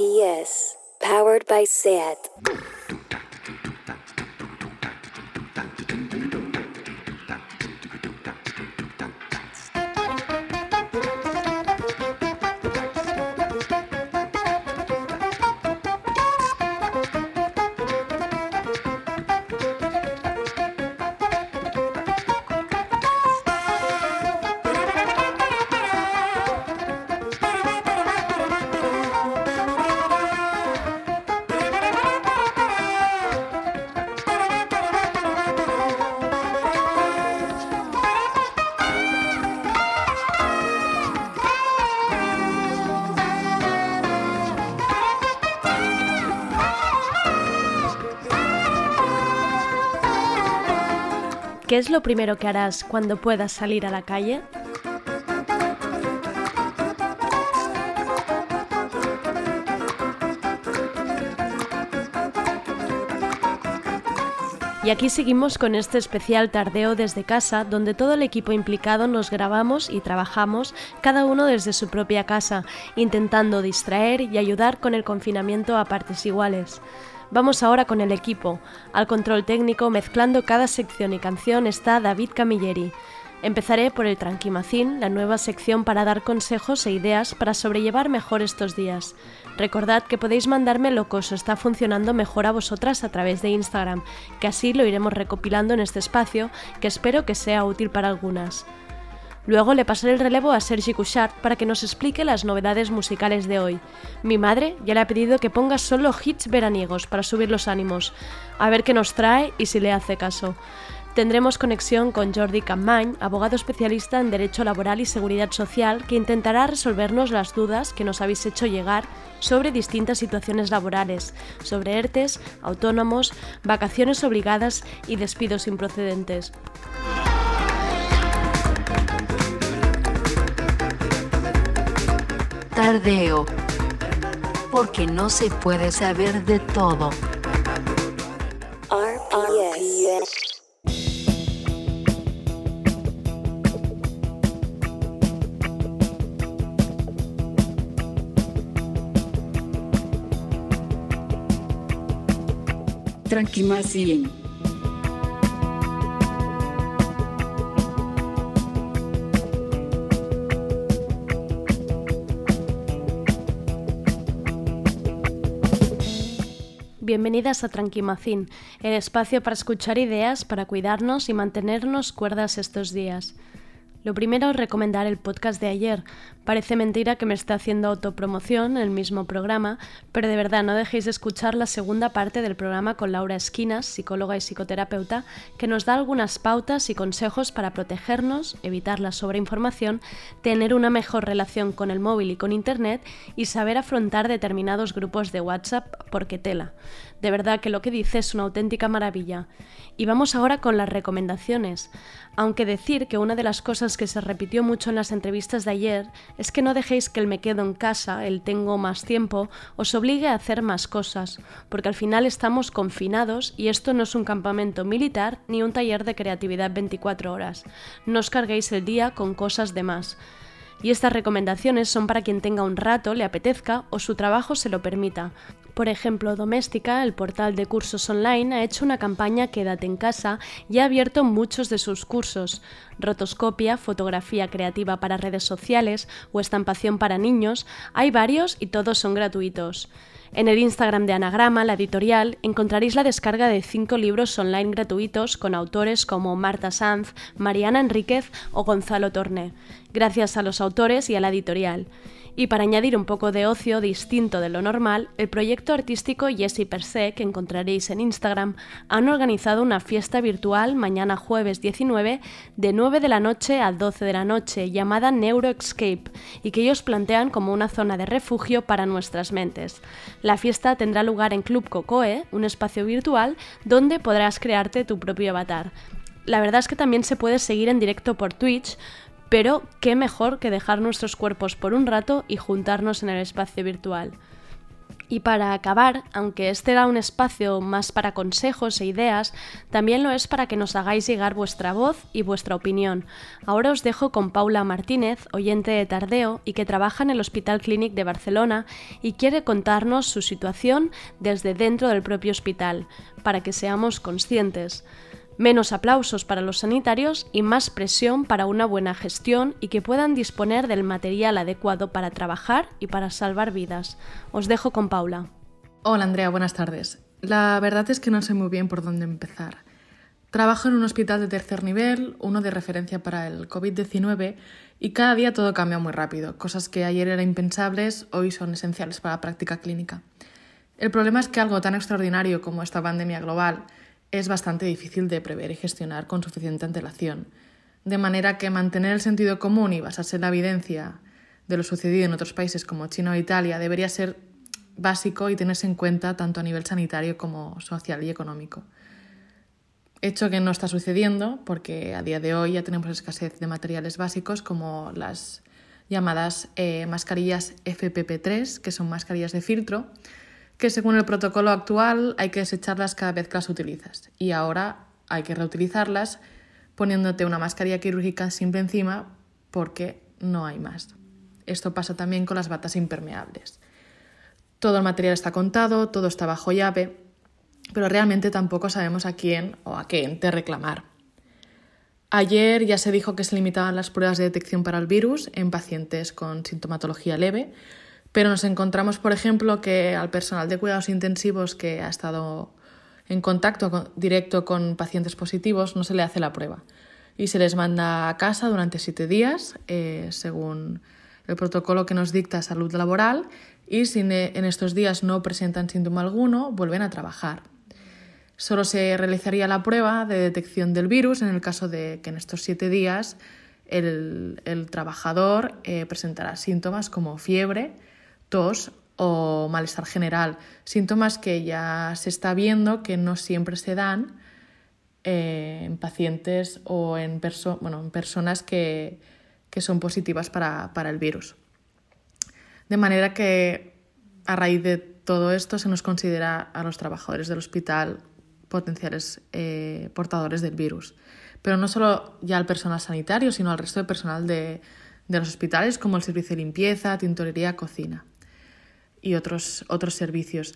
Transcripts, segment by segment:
RPS, powered by SAT. Es lo primero que harás cuando puedas salir a la calle? Y aquí seguimos con este especial tardeo desde casa, donde todo el equipo implicado nos grabamos y trabajamos, cada uno desde su propia casa, intentando distraer y ayudar con el confinamiento a partes iguales. Vamos ahora con el equipo. Al control técnico, mezclando cada sección y canción, está David Camilleri. Empezaré por el Tranquimacín, la nueva sección para dar consejos e ideas para sobrellevar mejor estos días. Recordad que podéis mandarme lo que está funcionando mejor a vosotras a través de Instagram, que así lo iremos recopilando en este espacio, que espero que sea útil para algunas. Luego le pasaré el relevo a Sergi Couchard para que nos explique las novedades musicales de hoy. Mi madre ya le ha pedido que ponga solo hits veraniegos para subir los ánimos, a ver qué nos trae y si le hace caso. Tendremos conexión con Jordi Campany, abogado especialista en Derecho Laboral y Seguridad Social, que intentará resolvernos las dudas que nos habéis hecho llegar sobre distintas situaciones laborales, sobre ERTES, autónomos, vacaciones obligadas y despidos improcedentes. Tardeo. Porque no se puede saber de todo. RPS. Tranquimacien. Bienvenidas a Tranquimacín, el espacio para escuchar ideas, para cuidarnos y mantenernos cuerdas estos días. Lo primero, recomendar el podcast de ayer. Parece mentira que me esté haciendo autopromoción el mismo programa, pero de verdad no dejéis de escuchar la segunda parte del programa con Laura Esquinas, psicóloga y psicoterapeuta, que nos da algunas pautas y consejos para protegernos, evitar la sobreinformación, tener una mejor relación con el móvil y con Internet y saber afrontar determinados grupos de WhatsApp porque tela. De verdad que lo que dice es una auténtica maravilla. Y vamos ahora con las recomendaciones. Aunque decir que una de las cosas que se repitió mucho en las entrevistas de ayer es que no dejéis que el me quedo en casa, el tengo más tiempo, os obligue a hacer más cosas, porque al final estamos confinados y esto no es un campamento militar ni un taller de creatividad 24 horas. No os carguéis el día con cosas de más. Y estas recomendaciones son para quien tenga un rato, le apetezca o su trabajo se lo permita. Por ejemplo, Doméstica, el portal de cursos online, ha hecho una campaña Quédate en casa y ha abierto muchos de sus cursos. Rotoscopia, fotografía creativa para redes sociales o estampación para niños, hay varios y todos son gratuitos. En el Instagram de Anagrama, la editorial, encontraréis la descarga de cinco libros online gratuitos con autores como Marta Sanz, Mariana Enríquez o Gonzalo Torné, gracias a los autores y a la editorial. Y para añadir un poco de ocio distinto de lo normal, el proyecto artístico Jessie Per Se, que encontraréis en Instagram, han organizado una fiesta virtual mañana jueves 19 de 9 de la noche a 12 de la noche llamada Neuroescape y que ellos plantean como una zona de refugio para nuestras mentes. La fiesta tendrá lugar en Club Cocoe, un espacio virtual donde podrás crearte tu propio avatar. La verdad es que también se puede seguir en directo por Twitch, pero qué mejor que dejar nuestros cuerpos por un rato y juntarnos en el espacio virtual. Y para acabar, aunque este era un espacio más para consejos e ideas, también lo es para que nos hagáis llegar vuestra voz y vuestra opinión. Ahora os dejo con Paula Martínez, oyente de Tardeo y que trabaja en el Hospital Clínic de Barcelona y quiere contarnos su situación desde dentro del propio hospital, para que seamos conscientes menos aplausos para los sanitarios y más presión para una buena gestión y que puedan disponer del material adecuado para trabajar y para salvar vidas. Os dejo con Paula. Hola Andrea, buenas tardes. La verdad es que no sé muy bien por dónde empezar. Trabajo en un hospital de tercer nivel, uno de referencia para el COVID-19, y cada día todo cambia muy rápido. Cosas que ayer eran impensables hoy son esenciales para la práctica clínica. El problema es que algo tan extraordinario como esta pandemia global es bastante difícil de prever y gestionar con suficiente antelación. De manera que mantener el sentido común y basarse en la evidencia de lo sucedido en otros países como China o Italia debería ser básico y tenerse en cuenta tanto a nivel sanitario como social y económico. Hecho que no está sucediendo porque a día de hoy ya tenemos escasez de materiales básicos como las llamadas eh, mascarillas FPP3, que son mascarillas de filtro, que según el protocolo actual hay que desecharlas cada vez que las utilizas y ahora hay que reutilizarlas poniéndote una mascarilla quirúrgica simple encima porque no hay más. Esto pasa también con las batas impermeables. Todo el material está contado, todo está bajo llave, pero realmente tampoco sabemos a quién o a qué ente reclamar. Ayer ya se dijo que se limitaban las pruebas de detección para el virus en pacientes con sintomatología leve, pero nos encontramos, por ejemplo, que al personal de cuidados intensivos que ha estado en contacto directo con pacientes positivos no se le hace la prueba y se les manda a casa durante siete días, eh, según el protocolo que nos dicta salud laboral, y si en estos días no presentan síntoma alguno, vuelven a trabajar. Solo se realizaría la prueba de detección del virus en el caso de que en estos siete días el, trabajador eh, presentará síntomas como fiebre, tos o malestar general, síntomas que ya se está viendo que no siempre se dan eh, en pacientes o en, bueno, en personas que, que son positivas para, para, el virus. De manera que a raíz de todo esto se nos considera a los trabajadores del hospital potenciales eh, portadores del virus. Pero no solo ya al personal sanitario, sino al resto de personal de, de los hospitales, como el servicio de limpieza, tintorería, cocina y otros, otros servicios.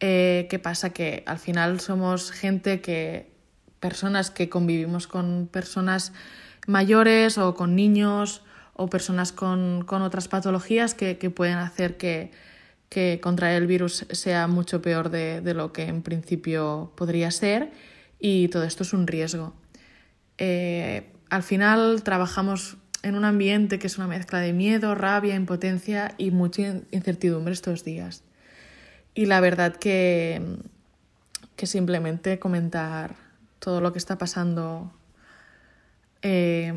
Eh, ¿Qué pasa? Que al final somos gente que, personas que convivimos con personas mayores o con niños o personas con, otras patologías que, pueden hacer que, que, contraer el virus sea mucho peor de, lo que en principio podría ser y todo esto es un riesgo. Eh, al final trabajamos en un ambiente que es una mezcla de miedo, rabia, impotencia y mucha incertidumbre estos días. Y la verdad que, que simplemente comentar todo lo que está pasando eh,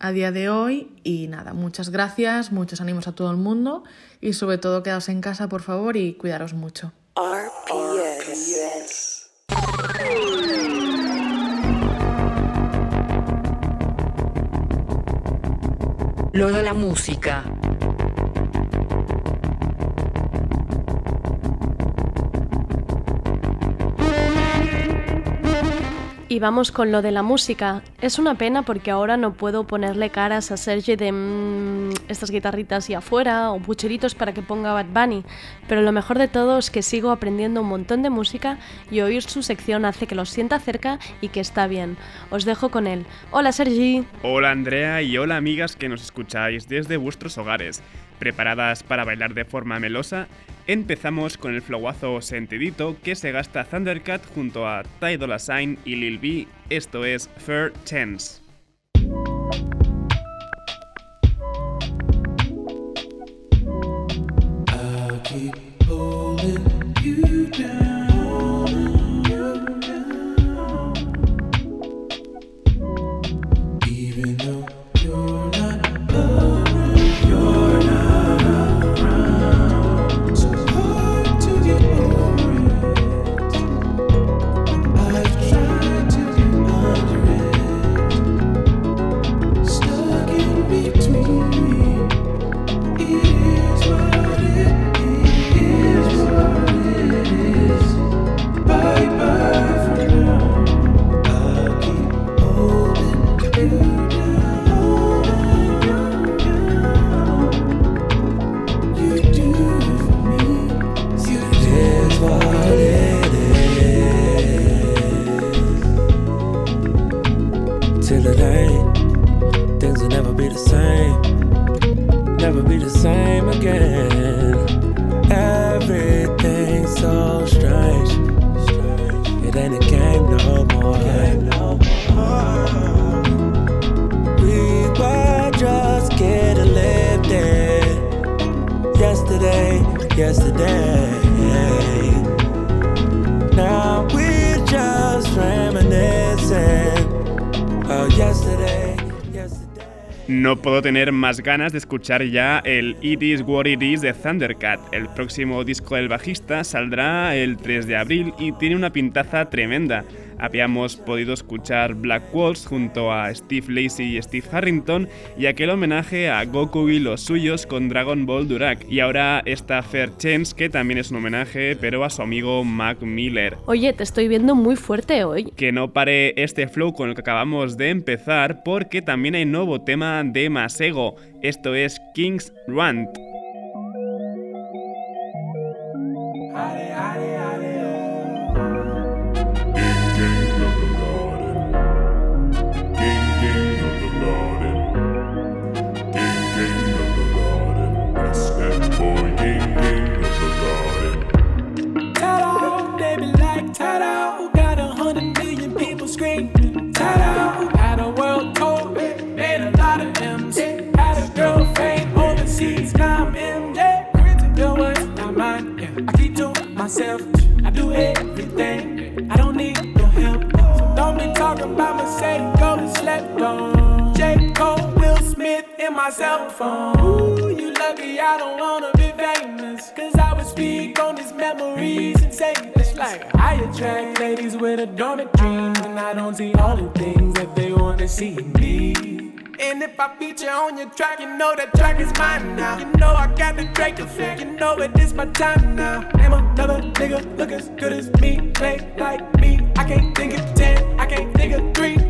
a día de hoy y nada, muchas gracias, muchos ánimos a todo el mundo y sobre todo quedaos en casa por favor y cuidaros mucho. Lo de la música. Y vamos con lo de la música. Es una pena porque ahora no puedo ponerle caras a Sergi de mmm, estas guitarritas y afuera o pucheritos para que ponga Bad Bunny, pero lo mejor de todo es que sigo aprendiendo un montón de música y oír su sección hace que lo sienta cerca y que está bien. Os dejo con él. Hola Sergi. Hola Andrea y hola amigas que nos escucháis desde vuestros hogares. ¿Preparadas para bailar de forma melosa? Empezamos con el flowazo sentidito que se gasta Thundercat junto a Ty Dolla Sign y Lil B. Esto es Fair Chance. same again. Everything's so strange. It ain't a game no more. We were just getting lifted yesterday, yesterday. Now we just reminiscing. Oh, yesterday. No puedo tener más ganas de escuchar ya el It Is What It Is de Thundercat. El próximo disco del bajista saldrá el 3 de abril y tiene una pintaza tremenda. Habíamos podido escuchar Black Walls junto a Steve Lacey y Steve Harrington y aquel homenaje a Goku y los suyos con Dragon Ball Durak. Y ahora esta Fair Chance que también es un homenaje pero a su amigo Mac Miller. Oye, te estoy viendo muy fuerte hoy. Que no pare este flow con el que acabamos de empezar porque también hay nuevo tema de Masego. Esto es King's Rant. Had a world tour, made a lot of. Had a overseas, now I'm. I keep to myself. I do everything. I don't need your help. So don't be talking about go to slept on. J. Cole, Will Smith, in my cell phone. Ooh, you lucky I don't wanna be famous. Cause I would speak on these memories and say like I attract ladies with a dormant dreams. And I don't see all the things that they wanna see in me. And if I feature on your track, you know that track is mine now. You know I got the Drake effect, you know it is my time now. Name another nigga, look as good as me, play like me. I can't think of ten, I can't think of three.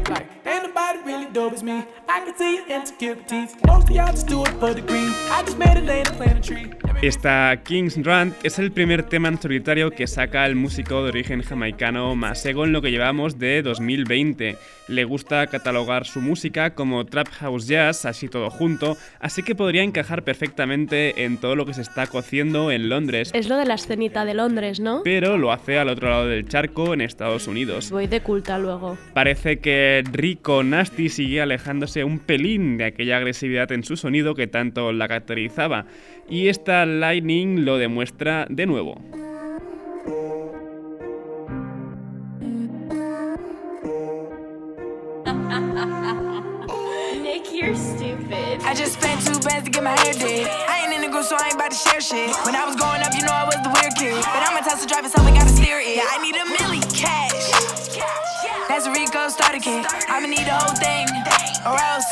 Dope as me. I can see your insecurities. Most of y'all just do it for the green. I just made a lane and plant a tree. Esta King's Rant es el primer tema en solitario que saca el músico de origen jamaicano Masego en lo que llevamos de 2020. Le gusta catalogar su música como Trap House Jazz, así todo junto, así que podría encajar perfectamente en todo lo que se está cociendo en Londres, Es lo de la escenita de Londres, ¿no? pero lo hace al otro lado del charco en Estados Unidos. Voy de culta luego. Parece que Rico Nasty sigue alejándose un pelín de aquella agresividad en su sonido que tanto la caracterizaba, y esta Lightning lo demuestra de nuevo. Nick, you're stupid. I just spent two bands to get my hair did. I ain't in the group, so I ain't about to share shit. When I was growing up, you know I was the weird kid. But I'm a Tesla driver, so I gotta steer it. I need a milli cash. That's a Rico starter kit. I'ma need the whole thing, or else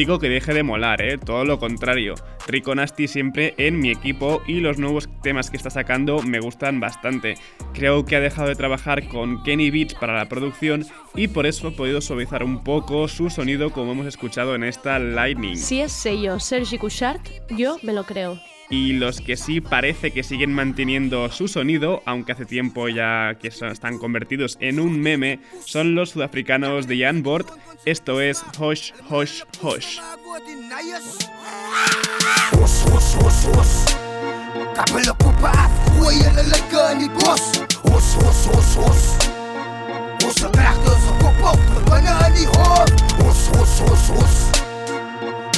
digo que deje de molar, ¿eh? todo lo contrario. Rico Nasty siempre en mi equipo y los nuevos temas que está sacando me gustan bastante. Creo que ha dejado de trabajar con Kenny Beats para la producción y por eso he podido suavizar un poco su sonido como hemos escuchado en esta Lightning. Si es sello Sergi Couchard, yo me lo creo. Y los que sí parece que siguen manteniendo su sonido, aunque hace tiempo ya que están convertidos en un meme, son los sudafricanos de Jan Bort. Esto es Hosh Hosh Hosh.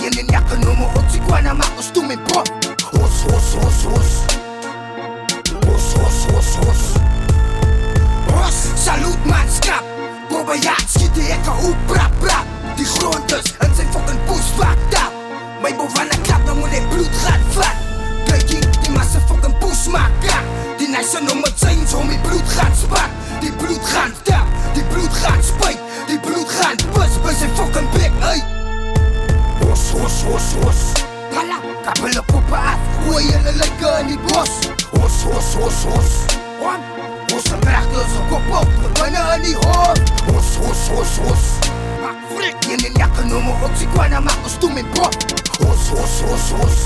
Sieneniaka no mo otsikwana mako stumen pop Os, os, os, os. Os, os, os, os. Os, salut maatskap schiet schieten hekken hoe rap, bra. Die grond dus, en zijn fucking poes fucked up Mijn bovenaan klap, dan moet ik bloed gaan vat Kijkie, die massa fucking poes maakt Die nice om het zijn, zo mijn bloed gaat spat Die bloed gaat tap, die bloed gaat spijt. Whoosh, whoosh, whoosh Pala, kapela kupaat Huayalalagaan ni boss? Whoosh, whoosh, whoosh, whoosh On Whoosh ang rakel sa kopok Nagmanaan ni hor Whoosh, whoosh, whoosh, whoosh Makfrik Yanin yakan umuog si Kwana Makustumin po Whoosh, whoosh, whoosh, whoosh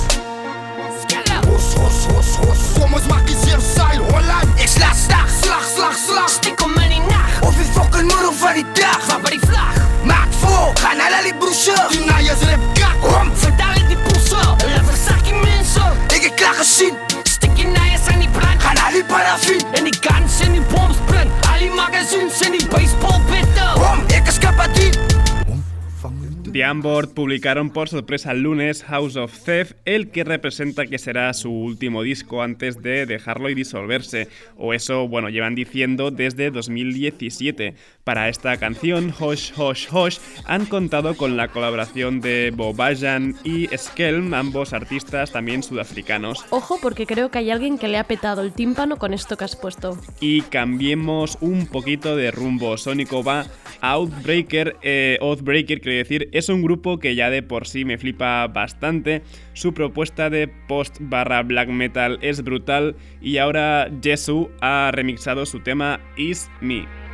Whoosh, whoosh, whoosh, whoosh Somos makisir Holland Ik sla slag, slag, slag, slag Stik om in nacht Of ik fucking moeder van die dag Van bij ниво Каналя ли бруша? Ти наязрев как ром Федали ти пуса Левер саки менса Ik ik klag gezien Stikkie naaiers aan die brand. Gaan al die paraffin En die guns en die bombs brand Al die magazines en die baseballbitten Rom, ek is kapadiet The Unboard publicaron por sorpresa el lunes House of Theft, el que representa que será su último disco antes de dejarlo y disolverse, o eso, bueno, llevan diciendo desde 2017. Para esta canción, Hosh Hosh Hosh, han contado con la colaboración de Bobajan y Skelm, ambos artistas también sudafricanos. Ojo porque creo que hay alguien que le ha petado el tímpano con esto que has puesto. Y cambiemos un poquito de rumbo. Sónico va a Outbreaker. eh, Outbreaker, quiero decir, es un grupo que ya de por sí me flipa bastante. Su propuesta de post barra black metal es brutal. Y ahora Jesu ha remixado su tema Is Me.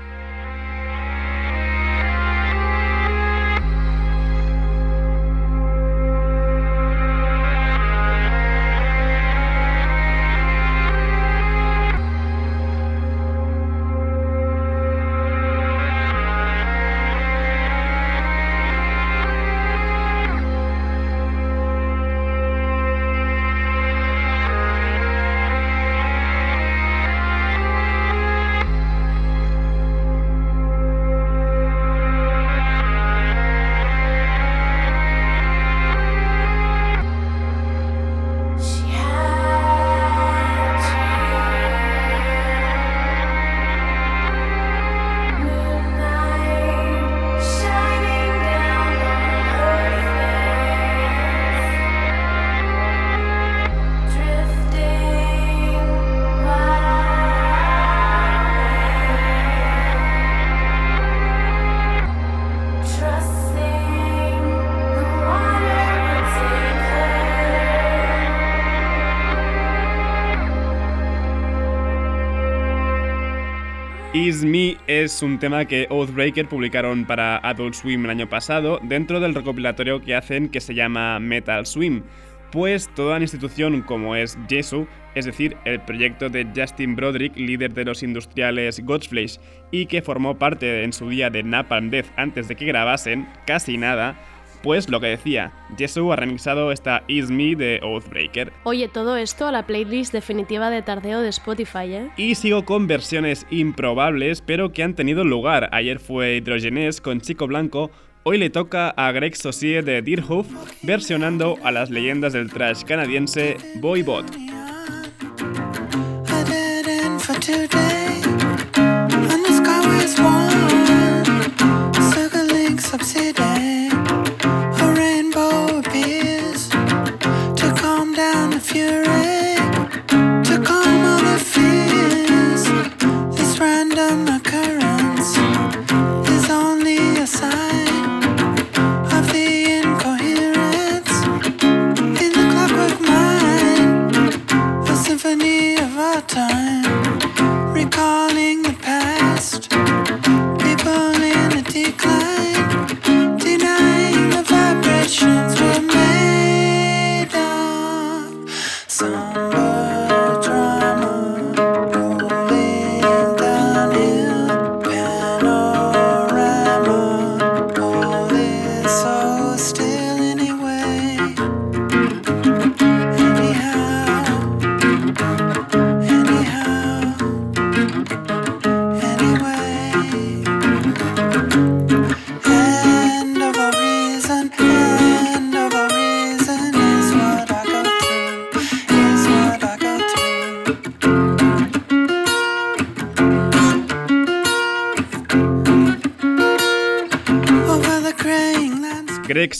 Es un tema que Oathbreaker publicaron para Adult Swim el año pasado dentro del recopilatorio que hacen que se llama Metal Swim. Pues toda una institución como es Jesu, es decir, el proyecto de Justin Broderick, líder de los industriales Godflesh, y que formó parte en su día de Napalm Death antes de que grabasen, casi nada, pues lo que decía, Jesu ha remixado esta Is Me de Oathbreaker. Oye, todo esto a la playlist definitiva de tardeo de Spotify, ¿eh? Y sigo con versiones improbables, pero que han tenido lugar. Ayer fue Hydrogenes con Chico Blanco, hoy le toca a Greg Saucier de Deerhoof, versionando a las leyendas del trash canadiense Boy Bot.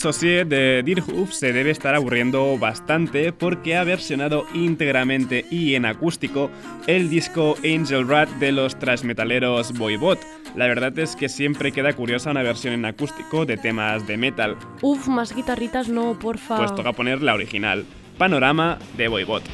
Saucier de Deerhoof se debe estar aburriendo bastante porque ha versionado íntegramente y en acústico el disco Angel Rat de los transmetaleros Boybot. La verdad es que siempre queda curiosa una versión en acústico de temas de metal, Uf, más guitarritas no, porfa. pues toca poner la original, Panorama de Boybot.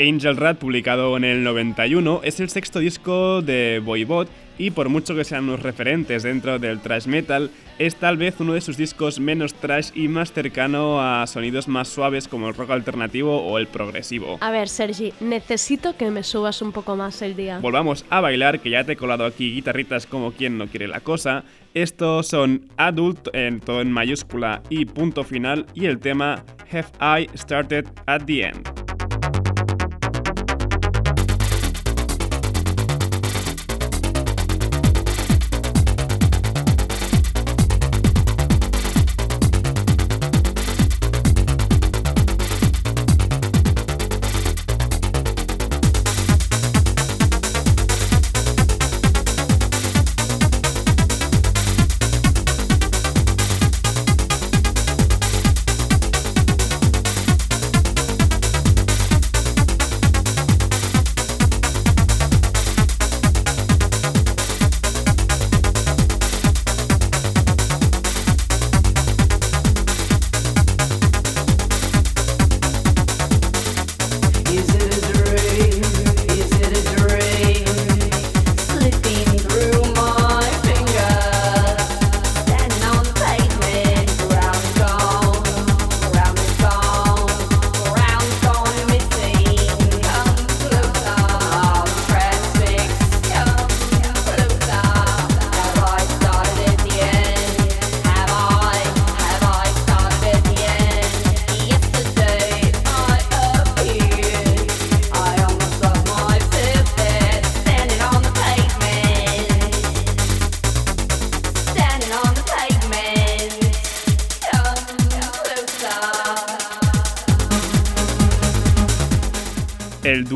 Angel Rat, publicado en el 91, es el sexto disco de Boybot y por mucho que sean unos referentes dentro del thrash metal, es tal vez uno de sus discos menos thrash y más cercano a sonidos más suaves como el rock alternativo o el progresivo. A ver, Sergi, necesito que me subas un poco más el día. Volvamos a bailar, que ya te he colado aquí guitarritas como quien no quiere la cosa. Estos son Adult, en todo en mayúscula y punto final, y el tema Have I Started at the End.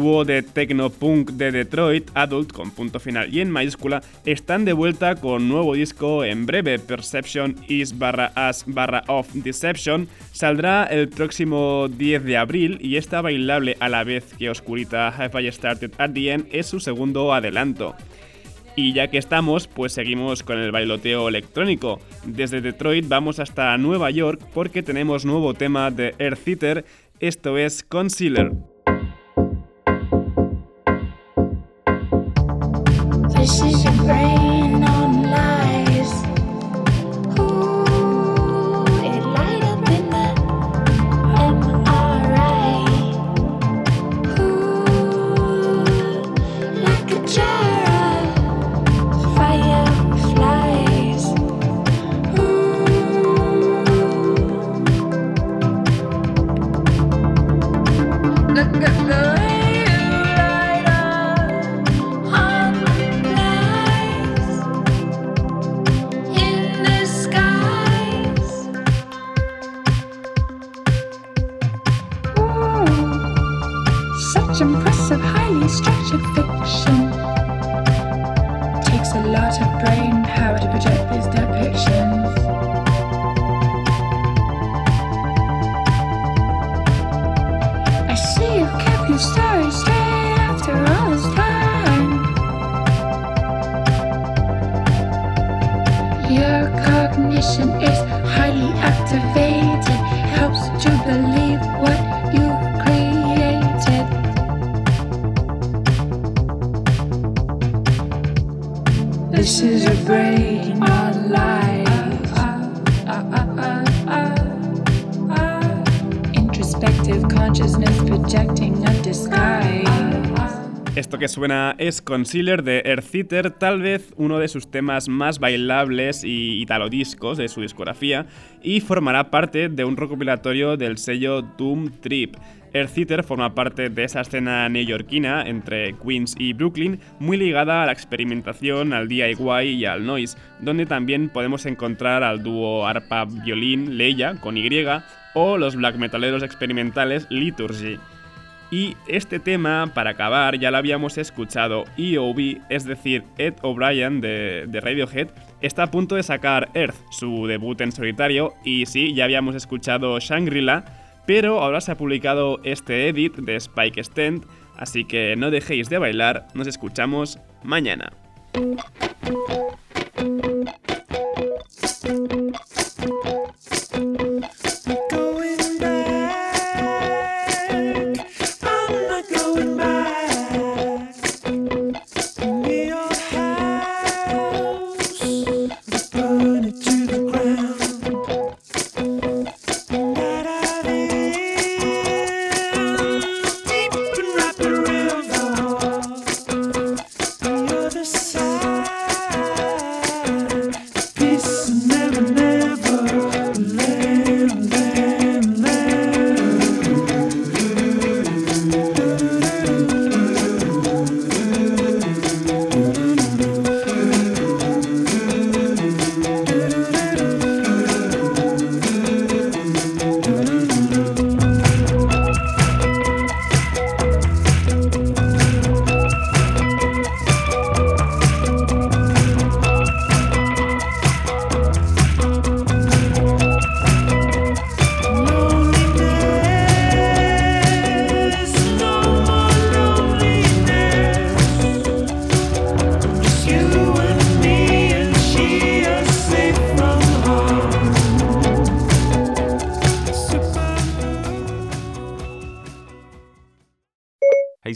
Dúo de techno-punk de Detroit, Adult con punto final y en mayúscula, están de vuelta con nuevo disco en breve. Perception is barra as barra of Deception saldrá el próximo 10 de abril y esta bailable a la vez que oscurita Have I Started at the End es su segundo adelanto. Y ya que estamos, pues seguimos con el bailoteo electrónico. Desde Detroit vamos hasta Nueva York porque tenemos nuevo tema de Earth Eater, esto es Concealer. lot of brain power to project these depictions. I see you kept your story straight after all this time. Your cognition is highly activated, helps to believe. Esto que suena es Concealer de Eartheater, tal vez uno de sus temas más bailables y italodiscos de su discografía, y formará parte de un recopilatorio del sello Doom Trip. Eartheater forma parte de esa escena neoyorquina entre Queens y Brooklyn, muy ligada a la experimentación, al DIY y al noise, donde también podemos encontrar al dúo arpa-violín Leia con Y o los black metaleros experimentales Liturgy. Y este tema, para acabar, ya lo habíamos escuchado. EOB, es decir, Ed O'Brien de, Radiohead, está a punto de sacar Earth, su debut en solitario. Y sí, ya habíamos escuchado Shangri-La, pero ahora se ha publicado este edit de Spike Stent. Así que no dejéis de bailar, nos escuchamos mañana.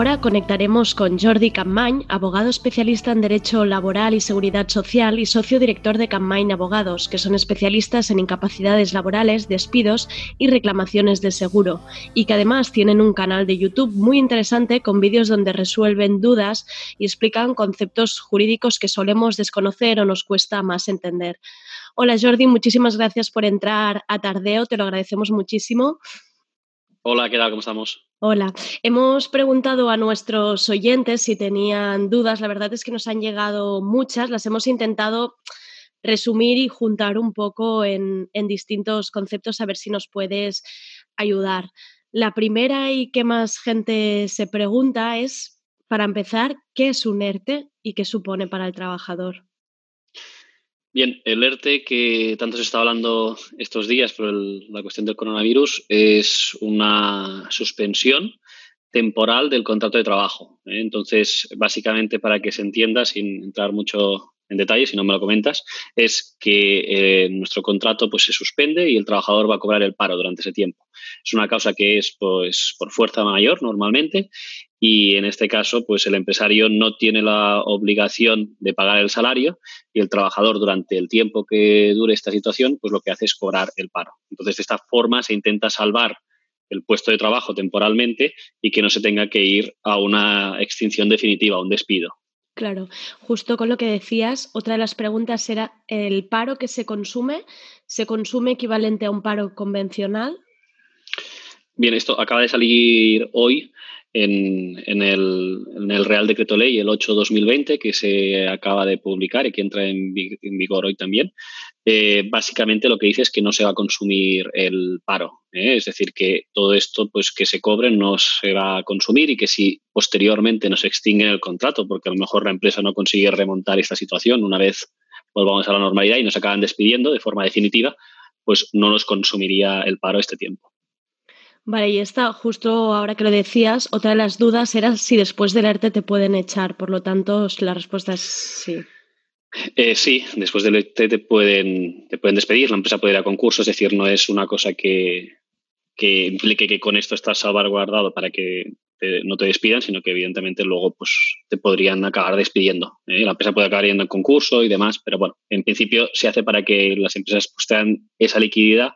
Ahora conectaremos con Jordi Campmany, abogado especialista en Derecho Laboral y Seguridad Social y socio director de Campmany Abogados, que son especialistas en incapacidades laborales, despidos y reclamaciones de seguro, y que además tienen un canal de YouTube muy interesante con vídeos donde resuelven dudas y explican conceptos jurídicos que solemos desconocer o nos cuesta más entender. Hola Jordi, muchísimas gracias por entrar a Tardeo, te lo agradecemos muchísimo. Hola, ¿qué tal? ¿Cómo estamos? Hola, hemos preguntado a nuestros oyentes si tenían dudas. La verdad es que nos han llegado muchas, las hemos intentado resumir y juntar un poco en, distintos conceptos a ver si nos puedes ayudar. La primera y que más gente se pregunta es, para empezar, ¿qué es un ERTE y qué supone para el trabajador? Bien, el ERTE que tanto se está hablando estos días por el, la cuestión del coronavirus es una suspensión temporal del contrato de trabajo. ¿eh? Entonces, básicamente, para que se entienda, sin entrar mucho en detalle, si no me lo comentas, es que eh, nuestro contrato pues, se suspende y el trabajador va a cobrar el paro durante ese tiempo. Es una causa que es pues, por fuerza mayor normalmente y en este caso pues el empresario no tiene la obligación de pagar el salario y el trabajador durante el tiempo que dure esta situación pues lo que hace es cobrar el paro. Entonces de esta forma se intenta salvar el puesto de trabajo temporalmente y que no se tenga que ir a una extinción definitiva, a un despido. Claro, justo con lo que decías, otra de las preguntas era, ¿el paro que se consume se consume equivalente a un paro convencional? Bien, esto acaba de salir hoy en, en el, en el Real Decreto Ley, el 8-2020, que se acaba de publicar y que entra en, vi- en vigor hoy también, eh, básicamente lo que dice es que no se va a consumir el paro. ¿eh? Es decir, que todo esto pues, que se cobre no se va a consumir y que si posteriormente no se extingue el contrato, porque a lo mejor la empresa no consigue remontar esta situación una vez volvamos a la normalidad y nos acaban despidiendo de forma definitiva, pues no nos consumiría el paro este tiempo. Vale, y esta, justo ahora que lo decías, otra de las dudas era si después del ERTE te pueden echar. Por lo tanto, la respuesta es sí. Eh, sí, después del ERTE te pueden, te pueden despedir, la empresa puede ir a concurso, es decir, no es una cosa que, que implique que con esto estás salvaguardado para que te- no te despidan, sino que evidentemente luego pues, te podrían acabar despidiendo. ¿eh? La empresa puede acabar yendo en concurso y demás, pero bueno, en principio se hace para que las empresas pues, tengan esa liquidez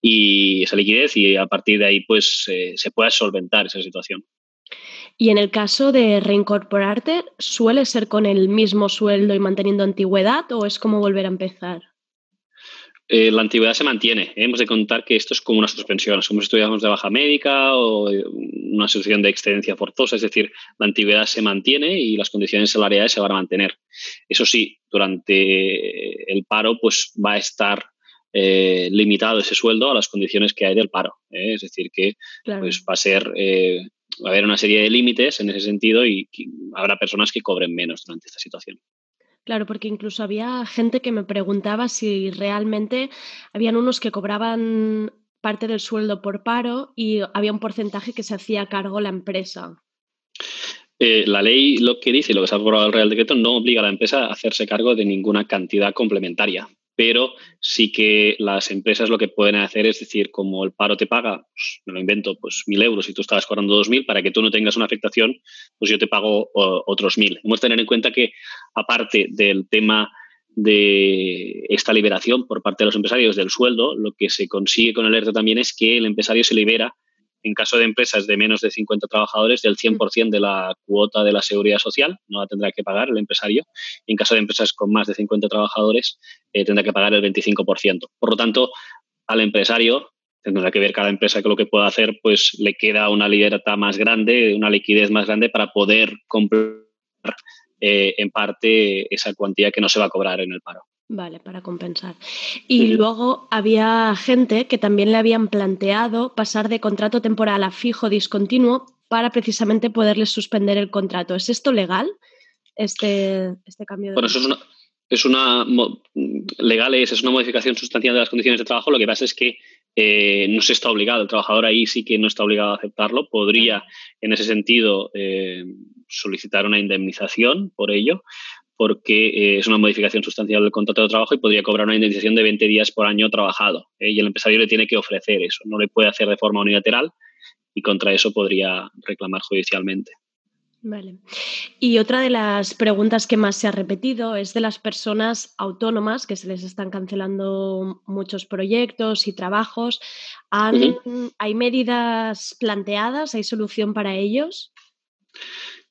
y esa liquidez y a partir de ahí pues eh, se pueda solventar esa situación. Y en el caso de reincorporarte, ¿suele ser con el mismo sueldo y manteniendo antigüedad o es como volver a empezar? Eh, la antigüedad se mantiene. ¿eh? Hemos de contar que esto es como una suspensión, es como si estuviéramos de baja médica o una situación de excedencia forzosa, es decir, la antigüedad se mantiene y las condiciones salariales se van a mantener. Eso sí, durante el paro pues va a estar eh, limitado ese sueldo a las condiciones que hay del paro. ¿eh? Es decir, que Claro. pues va a ser eh, va a haber una serie de límites en ese sentido y habrá personas que cobren menos durante esta situación. Claro, porque incluso había gente que me preguntaba si realmente habían unos que cobraban parte del sueldo por paro y había un porcentaje que se hacía cargo la empresa. Eh, la ley lo que dice y lo que se ha aprobado el Real Decreto no obliga a la empresa a hacerse cargo de ninguna cantidad complementaria, pero sí que las empresas lo que pueden hacer es decir, como el paro te paga, pues, me lo invento, pues mil euros y tú estabas cobrando dos mil, para que tú no tengas una afectación, pues yo te pago otros mil. Hemos de tener en cuenta que aparte del tema de esta liberación por parte de los empresarios del sueldo, lo que se consigue con el ERTE también es que el empresario se libera en caso de empresas de menos de 50 trabajadores, del 100% de la cuota de la seguridad social, no la tendrá que pagar el empresario. Y en caso de empresas con más de 50 trabajadores, eh, tendrá que pagar el 25%. Por lo tanto, al empresario tendrá que ver cada empresa que lo que pueda hacer, pues le queda una libertad más grande, una liquidez más grande para poder comprar eh, en parte esa cuantía que no se va a cobrar en el paro. Vale, para compensar. Y luego había gente que también le habían planteado pasar de contrato temporal a fijo discontinuo para precisamente poderles suspender el contrato. ¿Es esto legal? Este, este cambio de... Bueno, eso es una, es una legal es, es una modificación sustancial de las condiciones de trabajo. Lo que pasa es que eh, no se está obligado. El trabajador ahí sí que no está obligado a aceptarlo. Podría, en ese sentido, eh, solicitar una indemnización por ello, porque eh, es una modificación sustancial del contrato de trabajo y podría cobrar una indemnización de 20 días por año trabajado. ¿eh? Y el empresario le tiene que ofrecer eso. No le puede hacer de forma unilateral y contra eso podría reclamar judicialmente. Vale. Y otra de las preguntas que más se ha repetido es de las personas autónomas que se les están cancelando muchos proyectos y trabajos. ¿Han- ¿Hay medidas planteadas? ¿Hay solución para ellos?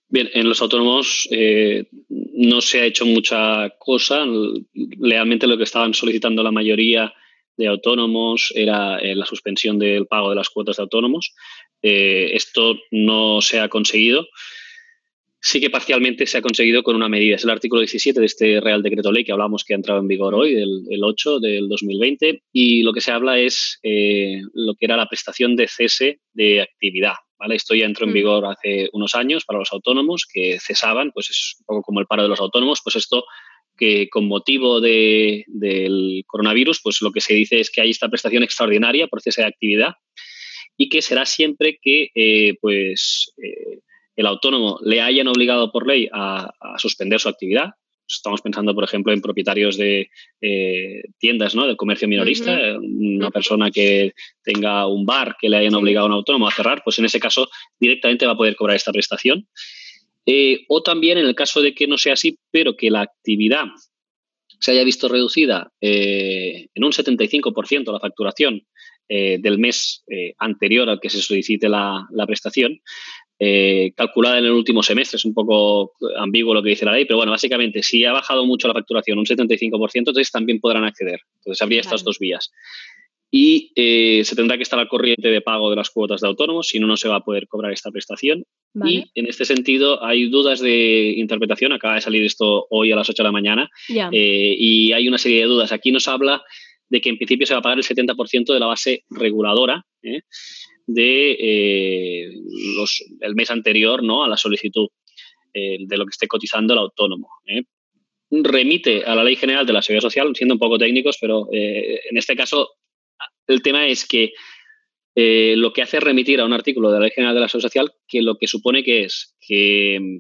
Bien, en los autónomos eh, no se ha hecho mucha cosa. Realmente lo que estaban solicitando la mayoría de autónomos era eh, la suspensión del pago de las cuotas de autónomos. Eh, esto no se ha conseguido. Sí que parcialmente se ha conseguido con una medida. Es el artículo 17 de este Real Decreto Ley que hablamos que ha entrado en vigor hoy, el, el 8 del 2020. Y lo que se habla es eh, lo que era la prestación de cese de actividad. ¿vale? Esto ya entró en vigor hace unos años para los autónomos que cesaban, pues es un poco como el paro de los autónomos, pues esto que con motivo de- del coronavirus, pues lo que se dice es que hay esta prestación extraordinaria por cese de actividad y que será siempre que eh, pues eh, el autónomo le hayan obligado por ley a, a suspender su actividad. Estamos pensando, por ejemplo, en propietarios de eh, tiendas ¿no? del comercio minorista, una persona que tenga un bar que le hayan obligado a un autónomo a cerrar, pues en ese caso directamente va a poder cobrar esta prestación. Eh, o también en el caso de que no sea así, pero que la actividad se haya visto reducida eh, en un 75% la facturación eh, del mes anterior al que se solicite la, la prestación, eh, calculada en el último semestre. Es un poco ambiguo lo que dice la ley, pero bueno, básicamente, si ha bajado mucho la facturación, un 75%, entonces también podrán acceder. Entonces habría estas dos vías. y eh, se tendrá que estar al corriente de pago de las cuotas de autónomos, si no, no se va a poder cobrar esta prestación. Vale. Y en este sentido hay dudas de interpretación, acaba de salir esto hoy a las 8 de la mañana, eh, y hay una serie de dudas. Aquí nos habla de que en principio se va a pagar el 70% de la base reguladora ¿eh? De eh, los, el mes anterior ¿no? a la solicitud eh, de lo que esté cotizando el autónomo. ¿eh? Remite a la Ley General de la Seguridad Social, siendo un poco técnicos, pero eh, en este caso el tema es que eh, lo que hace es remitir a un artículo de la Ley General de la Seguridad Social que lo que supone que es que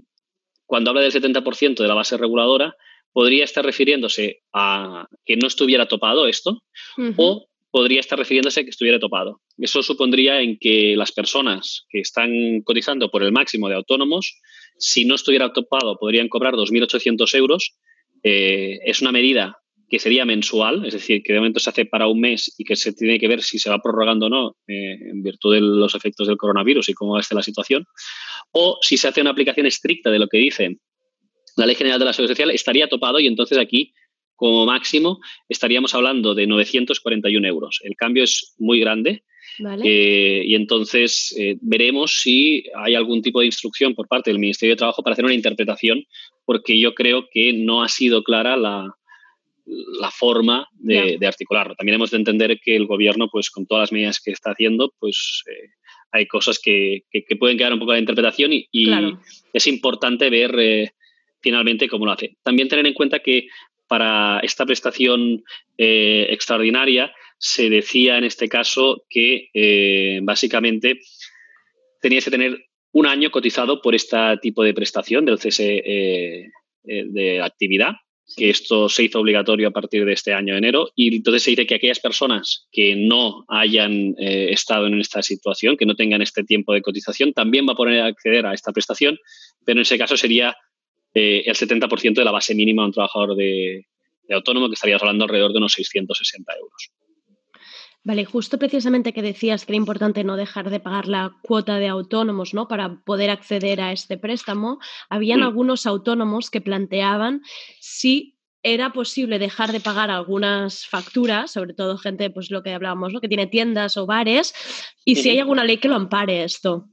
cuando habla del 70% de la base reguladora, podría estar refiriéndose a que no estuviera topado esto o podría estar refiriéndose a que estuviera topado. Eso supondría en que las personas que están cotizando por el máximo de autónomos, si no estuviera topado, podrían cobrar 2.800 euros. Eh, es una medida que sería mensual, es decir, que de momento se hace para un mes y que se tiene que ver si se va prorrogando o no eh, en virtud de los efectos del coronavirus y cómo esté la situación, o si se hace una aplicación estricta de lo que dice la Ley General de la Seguridad Social, estaría topado y entonces aquí, como máximo, estaríamos hablando de 941 euros. El cambio es muy grande. Vale. eh, y entonces eh, veremos si hay algún tipo de instrucción por parte del Ministerio de Trabajo para hacer una interpretación, porque yo creo que no ha sido clara la, la forma de, Ya. de articularlo. También hemos de entender que el gobierno, pues con todas las medidas que está haciendo, pues eh, hay cosas que, que- que pueden quedar un poco de interpretación y, y Claro. es importante ver eh, finalmente cómo lo hace. También tener en cuenta que para esta prestación eh, extraordinaria se decía en este caso que eh, básicamente tenías que tener un año cotizado por este tipo de prestación del cese eh, de actividad, que esto se hizo obligatorio a partir de este año de enero, y entonces se dice que aquellas personas que no hayan eh, estado en esta situación, que no tengan este tiempo de cotización, también va a poder acceder a esta prestación, pero en ese caso sería eh, el 70% de la base mínima de un trabajador de, de autónomo, que estaríamos hablando alrededor de unos 660 euros. Vale, justo precisamente que decías que era importante no dejar de pagar la cuota de autónomos, ¿no? Para poder acceder a este préstamo. Habían Mm. algunos autónomos que planteaban si era posible dejar de pagar algunas facturas, sobre todo gente, pues lo que hablábamos, ¿no? Que tiene tiendas o bares, y si hay alguna ley que lo ampare esto.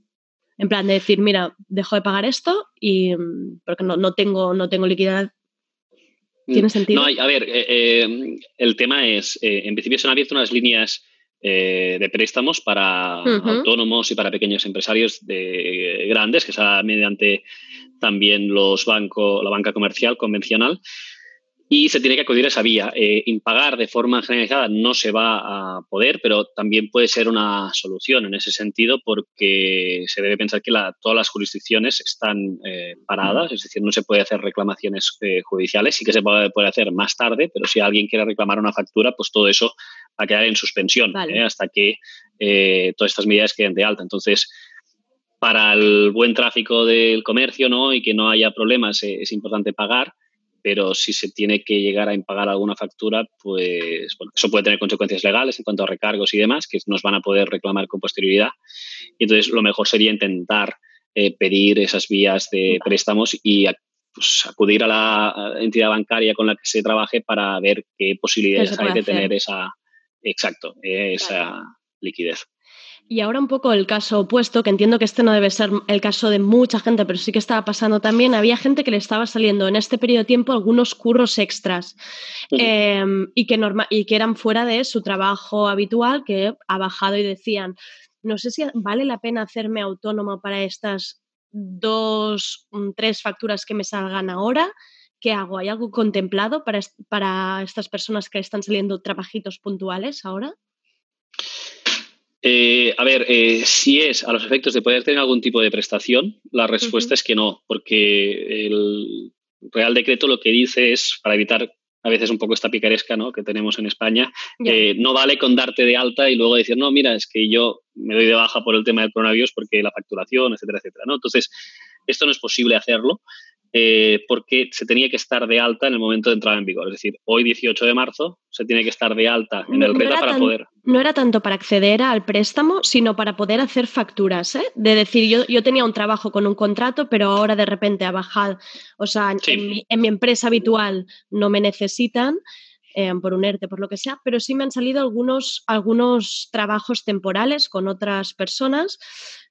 En plan de decir, mira, dejo de pagar esto y mm, porque no, no tengo, no tengo liquidez. ¿Tiene Mm, sentido? No, hay- a ver, eh, eh, el tema es, eh, en principio se han abierto unas líneas eh, de préstamos para autónomos y para pequeños empresarios de, grandes, que sea mediante también los bancos, la banca comercial convencional, y se tiene que acudir a esa vía. Eh, impagar de forma generalizada no se va a poder, pero también puede ser una solución en ese sentido porque se debe pensar que la- todas las jurisdicciones están eh, paradas, es decir, no se puede hacer reclamaciones eh, judiciales, sí que se puede, puede hacer más tarde, pero si alguien quiere reclamar una factura, pues todo eso va a quedar en suspensión Vale. ¿eh? hasta que eh, todas estas medidas queden de alta. Entonces, para el buen tráfico del comercio ¿no? y que no haya problemas, eh, es importante pagar, pero si se tiene que llegar a impagar alguna factura, pues bueno, eso puede tener consecuencias legales en cuanto a recargos y demás, que nos van a poder reclamar con posterioridad. Y entonces lo mejor sería intentar eh, pedir esas vías de préstamos y pues, acudir a la entidad bancaria con la que se trabaje para ver qué posibilidades hay de tener esa, exacto, eh, esa liquidez. Y ahora un poco el caso opuesto, que entiendo que este no debe ser el caso de mucha gente, pero sí que estaba pasando también. Había gente que le estaba saliendo en este periodo de tiempo algunos curros extras eh, y, que norma- y que eran fuera de su trabajo habitual, que ha bajado y decían, no sé si vale la pena hacerme autónomo para estas dos, mm, tres facturas que me salgan ahora. ¿Qué hago? ¿Hay algo contemplado para, para estas personas que están saliendo trabajitos puntuales ahora? Eh, a ver, eh, si es a los efectos de poder tener algún tipo de prestación, la respuesta es que no, porque el Real Decreto lo que dice es, para evitar a veces un poco esta picaresca ¿no? que tenemos en España, eh, no vale con darte de alta y luego decir, no, mira, es que yo me doy de baja por el tema del coronavirus porque la facturación, etcétera, etcétera. ¿no? Entonces, esto no es posible hacerlo eh, porque se tenía que estar de alta en el momento de entrada en vigor. Es decir, hoy 18 de marzo se tiene que estar de alta en el no RETA para tan- poder... No era tanto para acceder al préstamo, sino para poder hacer facturas. ¿eh? De decir, yo, yo tenía un trabajo con un contrato, pero ahora de repente ha bajado. O sea, en- en, mi, en mi empresa habitual no me necesitan. eh, por un ERTE, por lo que sea, pero sí me han salido algunos, algunos trabajos temporales con otras personas.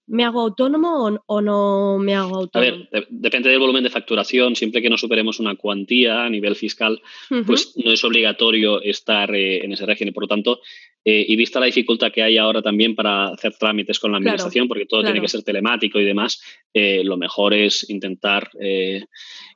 ¿Me hago autónomo o, o no me hago A autónomo? ver, de- depende del volumen de facturación. Siempre que no superemos una cuantía a nivel fiscal, pues no es obligatorio estar eh, en ese régimen. Por lo tanto, eh, y vista la dificultad que hay ahora también para hacer trámites con la Claro, administración, porque todo claro. tiene que ser telemático y demás, eh, lo mejor es intentar eh,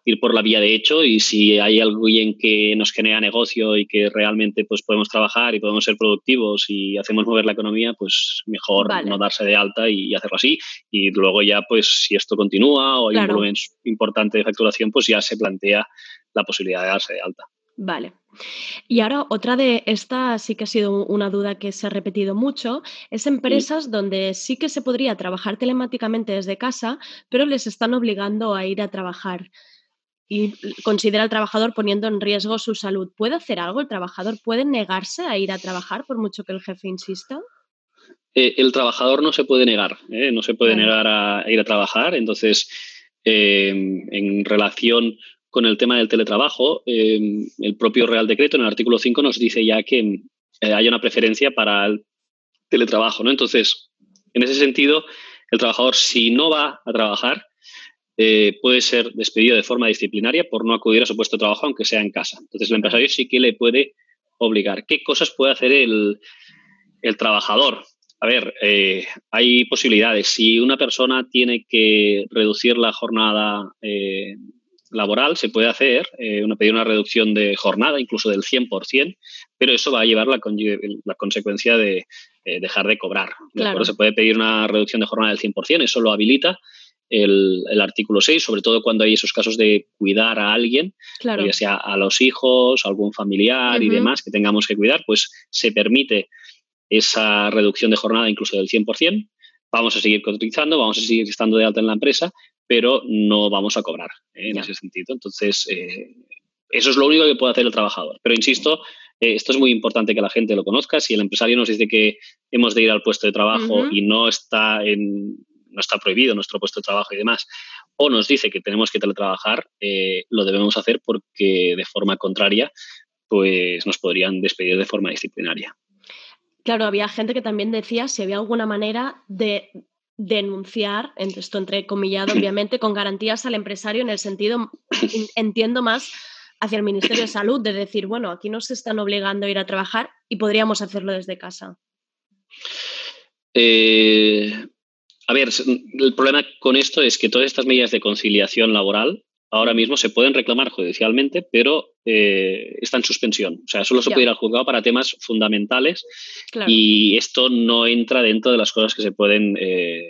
ir por la vía de hecho y si hay alguien que nos genera negocio y que realmente pues podemos trabajar y podemos ser productivos y hacemos mover la economía, pues mejor Vale. no darse de alta y, hacerlo así. Y luego ya, pues si esto continúa o hay Claro. un volumen importante de facturación, pues ya se plantea la posibilidad de darse de alta. Vale. Y ahora otra de esta sí que ha sido una duda que se ha repetido mucho, es empresas donde sí que se podría trabajar telemáticamente desde casa, pero les están obligando a ir a trabajar y considera al trabajador poniendo en riesgo su salud. ¿Puede hacer algo el trabajador? ¿Puede negarse a ir a trabajar por mucho que el jefe insista? Eh, el trabajador no se puede negar, ¿eh? no se puede negar a, a ir a trabajar. Entonces, eh, en relación con el tema del teletrabajo, el propio Real Decreto en el artículo 5 nos dice ya que hay una preferencia para el teletrabajo. ¿no? Entonces, en ese sentido, el trabajador, si no va a trabajar, eh, puede ser despedido de forma disciplinaria por no acudir a su puesto de trabajo, aunque sea en casa. Entonces, el empresario sí que le puede obligar. ¿Qué cosas puede hacer el, el trabajador? A ver, eh, hay posibilidades. Si una persona tiene que reducir la jornada eh, laboral, se puede hacer, eh, una, pedir una reducción de jornada, incluso del 100%, pero eso va a llevar la, la consecuencia de eh, dejar de cobrar. ¿de Claro. Se puede pedir una reducción de jornada del 100%, eso lo habilita el, el artículo 6, sobre todo cuando hay esos casos de cuidar a alguien, Claro. ya sea a los hijos, a algún familiar y demás que tengamos que cuidar, pues se permite esa reducción de jornada incluso del 100%. Vamos a seguir cotizando, vamos a seguir estando de alta en la empresa, pero no vamos a cobrar ¿eh? en ese sentido. Entonces, eh, eso es lo único que puede hacer el trabajador. Pero insisto, eh, esto es muy importante que la gente lo conozca. Si el empresario nos dice que hemos de ir al puesto de trabajo y no está, en, no está prohibido nuestro puesto de trabajo y demás, o nos dice que tenemos que teletrabajar, lo debemos hacer porque de forma contraria pues nos podrían despedir de forma disciplinaria. Claro, había gente que también decía si había alguna manera de denunciar, en- esto entrecomillado obviamente, con garantías al empresario en el sentido, entiendo más, hacia el Ministerio de Salud, de decir, bueno, aquí nos están obligando a ir a trabajar y podríamos hacerlo desde casa. Eh, a ver, el problema con esto es que todas estas medidas de conciliación laboral ahora mismo se pueden reclamar judicialmente, pero eh, está en suspensión. O sea, solo se puede ir al juzgado para temas fundamentales Claro. y esto no entra dentro de las cosas que se pueden eh,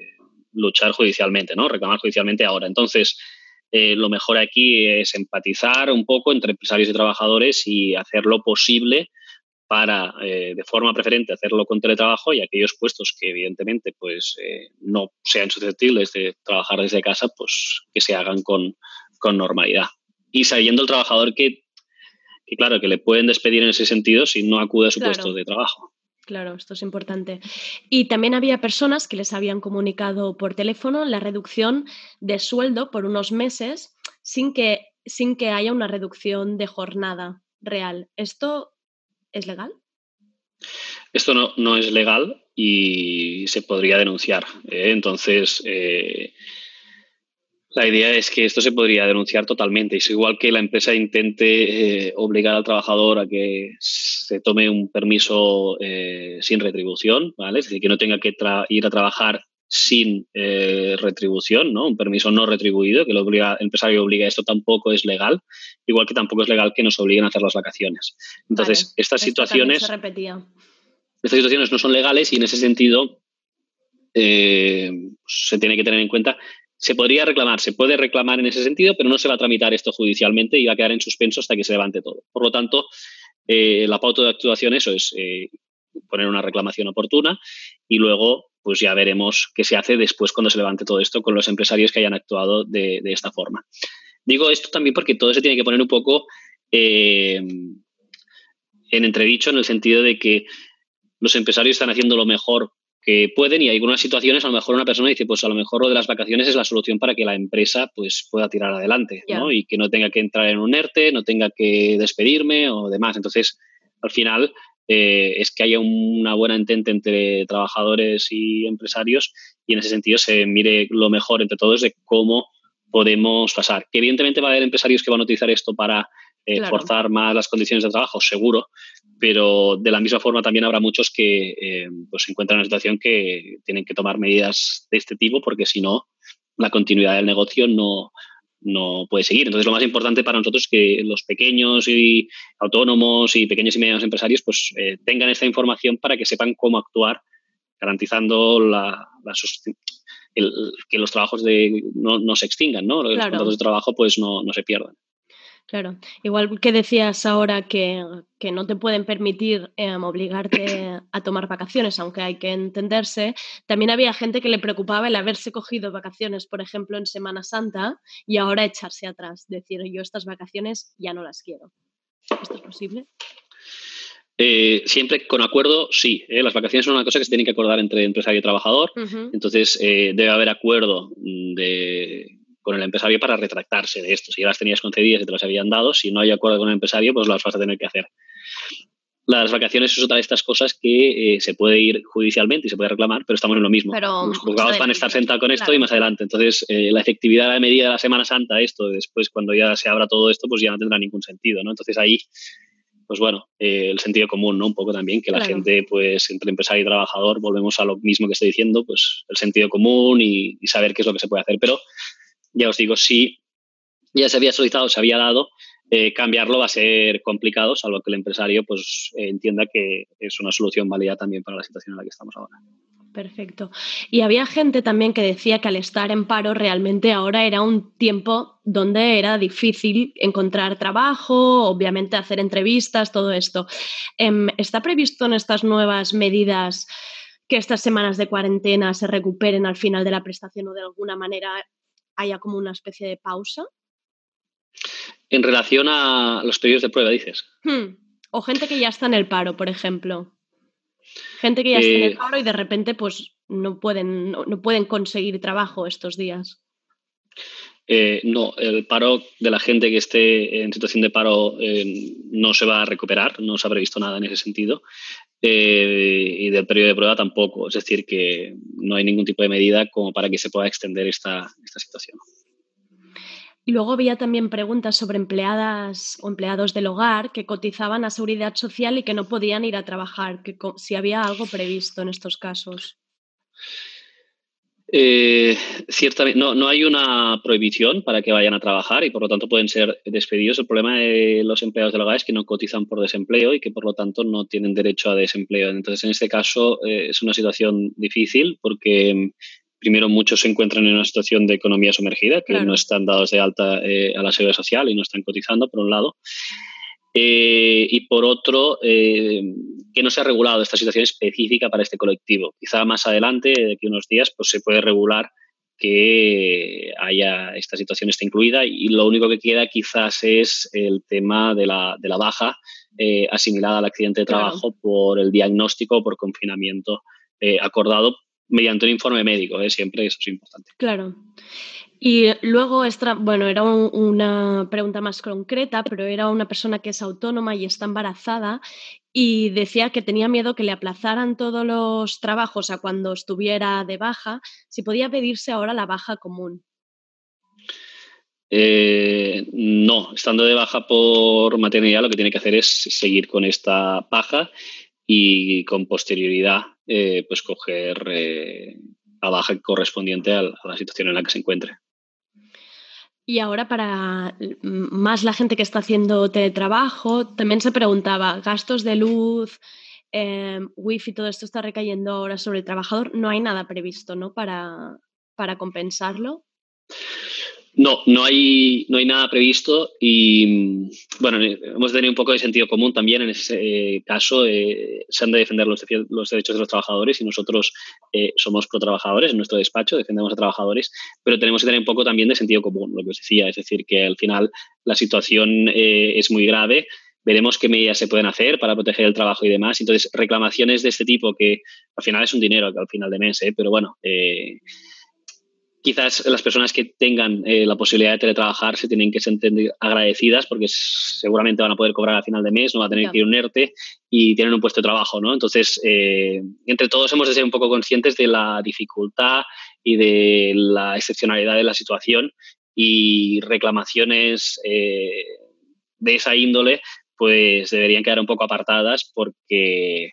luchar judicialmente, ¿no? Reclamar judicialmente ahora. Entonces, eh, lo mejor aquí es empatizar un poco entre empresarios y trabajadores y hacer lo posible para, eh, de forma preferente, hacerlo con teletrabajo y aquellos puestos que evidentemente pues, eh, no sean susceptibles de trabajar desde casa, pues que se hagan con, con normalidad. Y sabiendo el trabajador que, que, claro, que le pueden despedir en ese sentido si no acude a su Claro. puesto de trabajo. Claro, esto es importante. Y también había personas que les habían comunicado por teléfono la reducción de sueldo por unos meses sin que, sin que haya una reducción de jornada real. ¿Esto es legal? Esto no, no es legal y se podría denunciar. ¿eh? Entonces, eh, la idea es que esto se podría denunciar totalmente. Es igual que la empresa intente eh, obligar al trabajador a que se tome un permiso eh, sin retribución, ¿vale? Es decir, que no tenga que ir a trabajar sin eh, retribución, ¿no? Un permiso no retribuido, que lo obliga, el empresario obliga a esto tampoco es legal, igual que tampoco es legal que nos obliguen a hacer las vacaciones. Entonces, Vale, estas situaciones se repetía. estas situaciones no son legales y en ese sentido eh, se tiene que tener en cuenta. Se podría reclamar, se puede reclamar en ese sentido, pero no se va a tramitar esto judicialmente y va a quedar en suspenso hasta que se levante todo. Por lo tanto, eh, la pauta de actuación, eso es eh, poner una reclamación oportuna y luego pues ya veremos qué se hace después cuando se levante todo esto con los empresarios que hayan actuado de, esta forma. Digo esto también porque todo se tiene que poner un poco eh, en entredicho en el sentido de que los empresarios están haciendo lo mejor que pueden y hay algunas situaciones a lo mejor una persona dice pues a lo mejor lo de las vacaciones es la solución para que la empresa pues pueda tirar adelante. ¿no? y que no tenga que entrar en un ERTE, no tenga que despedirme o demás. Entonces al final eh, es que haya una buena entente entre trabajadores y empresarios y en ese sentido se mire lo mejor entre todos de cómo podemos pasar. Que evidentemente va a haber empresarios que van a utilizar esto para eh, Claro. forzar más las condiciones de trabajo, seguro, pero de la misma forma también habrá muchos que eh, pues se encuentran en una situación que tienen que tomar medidas de este tipo porque si no, la continuidad del negocio no, no puede seguir. Entonces, lo más importante para nosotros es que los pequeños y autónomos y pequeños y medianos empresarios pues eh, tengan esta información para que sepan cómo actuar, garantizando la, el- que los trabajos de, no, no se extingan, ¿no? Los Claro. contratos de trabajo pues no, no se pierdan. Claro, igual que decías ahora que, que no te pueden permitir em, obligarte a tomar vacaciones, aunque hay que entenderse, también había gente que le preocupaba el haberse cogido vacaciones, por ejemplo, en Semana Santa y ahora echarse atrás, decir yo estas vacaciones ya no las quiero. ¿Esto es posible? Eh, siempre con acuerdo, sí. ¿eh? Las vacaciones son una cosa que se tienen que acordar entre empresario y trabajador. Entonces, eh, debe haber acuerdo de, con el empresario para retractarse de esto. Si ya las tenías concedidas y te las habían dado, si no hay acuerdo con el empresario, pues las vas a tener que hacer. Las vacaciones es otra de estas cosas que eh, se puede ir judicialmente y se puede reclamar, pero estamos en lo mismo. Pero, Los juzgados van a estar sentados con esto claro. y más adelante. Entonces, eh, la efectividad de la medida de la Semana Santa, esto, después cuando ya se abra todo esto, pues ya no tendrá ningún sentido, ¿no? Entonces ahí, pues bueno, eh, el sentido común, ¿no? Un poco también, que la Claro. gente, pues entre empresario y trabajador, volvemos a lo mismo que estoy diciendo, pues el sentido común y, y saber qué es lo que se puede hacer. Pero ya os digo, si ya se había solicitado, se había dado, eh, cambiarlo va a ser complicado, salvo que el empresario pues eh, entienda que es una solución válida también para la situación en la que estamos ahora. Perfecto. Y había gente también que decía que al estar en paro realmente ahora era un tiempo donde era difícil encontrar trabajo, obviamente hacer entrevistas, todo esto. Em, ¿Está previsto en estas nuevas medidas que estas semanas de cuarentena se recuperen al final de la prestación o de alguna manera haya como una especie de pausa? En relación a los periodos de prueba, dices. Hmm. O gente que ya está en el paro, por ejemplo. Gente que ya está en el Eh, paro y de repente pues no pueden, no, no pueden conseguir trabajo estos días. Eh, no, el paro de la gente que esté en situación de paro eh, no se va a recuperar, no se ha previsto nada en ese sentido. Eh, y del periodo de prueba tampoco. Es decir, que no hay ningún tipo de medida como para que se pueda extender esta, esta situación. Y luego había también preguntas sobre empleadas o empleados del hogar que cotizaban a seguridad social y que no podían ir a trabajar, que si había algo previsto en estos casos. Eh, ciertamente, no, no hay una prohibición para que vayan a trabajar y por lo tanto pueden ser despedidos. El problema de los empleados del hogar es que no cotizan por desempleo y que por lo tanto no tienen derecho a desempleo. Entonces, en este caso eh, es una situación difícil porque mm, primero muchos se encuentran en una situación de economía sumergida, que Claro. no están dados de alta eh, a la seguridad social y no están cotizando, por un lado. Eh, y por otro, eh, que no se ha regulado esta situación específica para este colectivo. Quizá más adelante, de aquí a unos días, pues se puede regular que haya esta situación esté incluida y lo único que queda quizás es el tema de la, de la baja eh, asimilada al accidente de Claro. trabajo por el diagnóstico o por confinamiento acordado mediante un informe médico, siempre eso es importante. Claro. Y luego, esta, bueno, era un- una pregunta más concreta, pero era una persona que es autónoma y está embarazada y decía que tenía miedo que le aplazaran todos los trabajos a cuando estuviera de baja, si podía pedirse ahora la baja común. Eh, no, estando de baja por maternidad, lo que tiene que hacer es seguir con esta baja y con posterioridad, eh, pues coger eh, la baja correspondiente a la situación en la que se encuentre. Y ahora para más la gente que está haciendo teletrabajo, también se preguntaba, gastos de luz, eh, wifi, todo esto está recayendo ahora sobre el trabajador. No hay nada previsto, ¿no? Para, para compensarlo. No, no hay, no hay nada previsto y mm, bueno, eh, hemos tener un poco de sentido común también en ese eh, caso. eh, se han de defender los, derechos de los trabajadores y nosotros eh, somos pro trabajadores en nuestro despacho, defendemos a trabajadores, pero tenemos que tener un poco también de sentido común, lo que os decía, es decir, que al final la situación es muy grave. Veremos qué medidas se pueden hacer para proteger el trabajo y demás. Entonces, reclamaciones de este tipo que al final es un dinero al final de mes, ¿eh? pero bueno, quizás las personas que tengan eh, la posibilidad de teletrabajar se tienen que sentir agradecidas porque seguramente van a poder cobrar a final de mes, no va a tener Claro. que ir un ERTE y tienen un puesto de trabajo, ¿no? Entonces, eh, entre todos hemos de ser un poco conscientes de la dificultad y de la excepcionalidad de la situación y reclamaciones eh, de esa índole pues deberían quedar un poco apartadas porque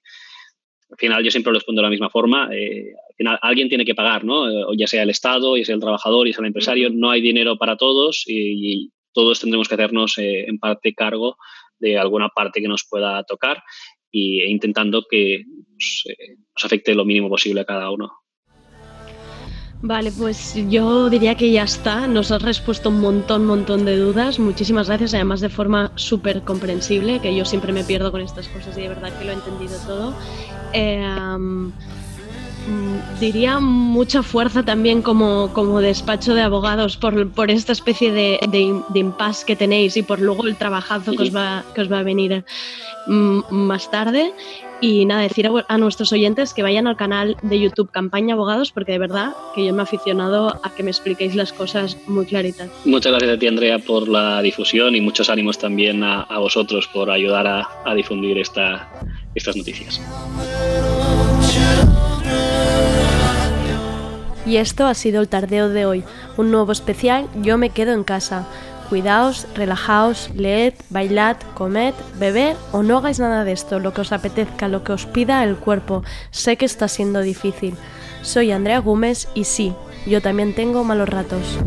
al final yo siempre lo respondo de la misma forma. eh, al final alguien tiene que pagar, ¿no? Eh, ya sea el Estado, ya sea el trabajador, ya sea el empresario. No hay dinero para todos y, y todos tendremos que hacernos eh, en parte cargo de alguna parte que nos pueda tocar y, e intentando que pues, eh, nos afecte lo mínimo posible a cada uno. Vale, pues yo diría que ya está. Nos has respuesto un montón, montón de dudas. Muchísimas gracias, además de forma súper comprensible, que yo siempre me pierdo con estas cosas y de verdad que lo he entendido todo. Eh, um, mm, diría mucha fuerza también como, como despacho de abogados por, por esta especie de, de, de impasse que tenéis y por luego el trabajazo que os va, que os va a venir mm, más tarde. Y nada, decir a, a nuestros oyentes que vayan al canal de YouTube Campaña Abogados, porque de verdad que yo me he aficionado a que me expliquéis las cosas muy claritas. Muchas gracias a ti, Andrea, por la difusión y muchos ánimos también a, a vosotros por ayudar a, a difundir esta, estas noticias. Y esto ha sido el tardeo de hoy, un nuevo especial Yo me quedo en casa. Cuidaos, relajaos, leed, bailad, comed, beber o no hagáis nada de esto, lo que os apetezca, lo que os pida el cuerpo. Sé que está siendo difícil. Soy Andrea Gómez y sí, yo también tengo malos ratos.